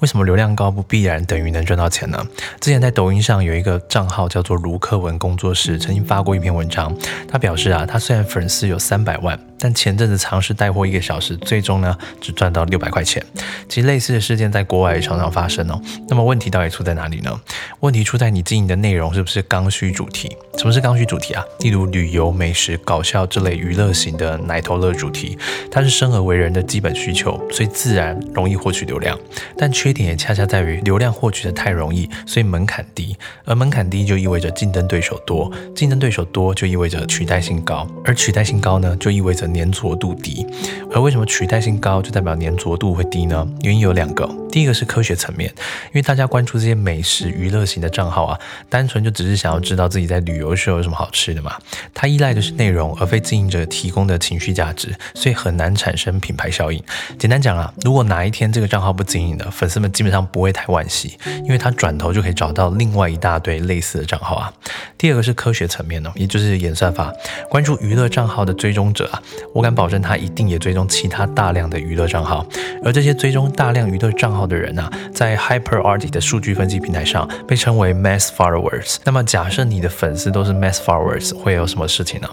为什么流量高不必然等于能赚到钱呢？之前在抖音上有一个账号叫做卢克文工作室，曾经发过一篇文章，他表示啊，他虽然粉丝有三百万，但前阵子尝试带货一个小时，最终呢只赚到六百块钱。其实类似的事件在国外也常常发生哦。那么问题到底出在哪里呢？问题出在你经营的内容是不是刚需主题？什么是刚需主题啊？例如旅游、美食、搞笑这类娱乐型的奶头乐主题，它是生而为人的基本需求，所以自然容易获取流量，但缺点也恰恰在于流量获取的太容易，所以门槛低，而门槛低就意味着竞争对手多，竞争对手多就意味着取代性高，而取代性高呢，就意味着粘着度低。而为什么取代性高就代表粘着度会低呢？原因有两个，第一个是科学层面，因为大家关注这些美食娱乐型的账号啊，单纯就只是想要知道自己在旅游时候有什么好吃的嘛，它依赖的是内容，而非经营者提供的情绪价值，所以很难产生品牌效应。简单讲啊，如果哪一天这个账号不经营了，粉丝们基本上。不会太惋惜，因为他转头就可以找到另外一大堆类似的账号啊。第二个是科学层面呢，也就是演算法关注娱乐账号的追踪者啊，我敢保证他一定也追踪其他大量的娱乐账号，而这些追踪大量娱乐账号的人呢，在 Hyper Art 的数据分析平台上被称为 Mass Followers。那么假设你的粉丝都是 Mass Followers，会有什么事情呢？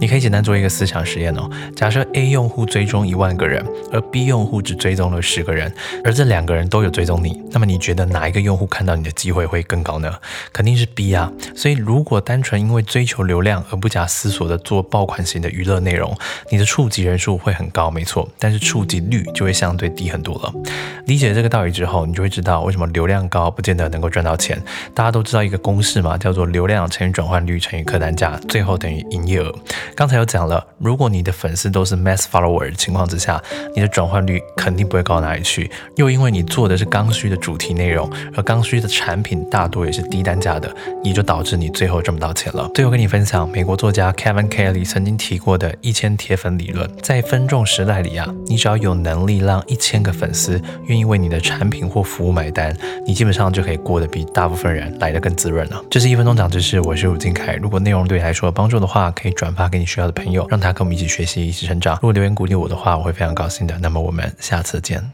你可以简单做一个思想实验哦。假设 A 用户追踪一万个人，而 B 用户只追踪了十个人，而这两个人都有追踪。你那么你觉得哪一个用户看到你的机会会更高呢？肯定是 B 啊。所以如果单纯因为追求流量而不假思索的做爆款型的娱乐内容，你的触及人数会很高，没错，但是触及率就会相对低很多了。理解这个道理之后，你就会知道为什么流量高不见得能够赚到钱。大家都知道一个公式嘛，叫做流量乘以转换率乘以客单价，最后等于营业额。刚才有讲了，如果你的粉丝都是 mass follower 的情况之下，你的转换率肯定不会高到哪里去。又因为你做的是刚需的主题内容，而刚需的产品大多也是低单价的，也就导致你最后赚不到钱了。最后跟你分享美国作家 Kevin Kelly 曾经提过的一千铁粉理论，在分众时代里啊，你只要有能力让一千个粉丝因为你的产品或服务买单，你基本上就可以过得比大部分人来得更滋润了。这是一分钟长知识，我是吴金凯。如果内容对你来说有帮助的话，可以转发给你需要的朋友，让他跟我们一起学习，一起成长。如果留言鼓励我的话，我会非常高兴的。那么我们下次见。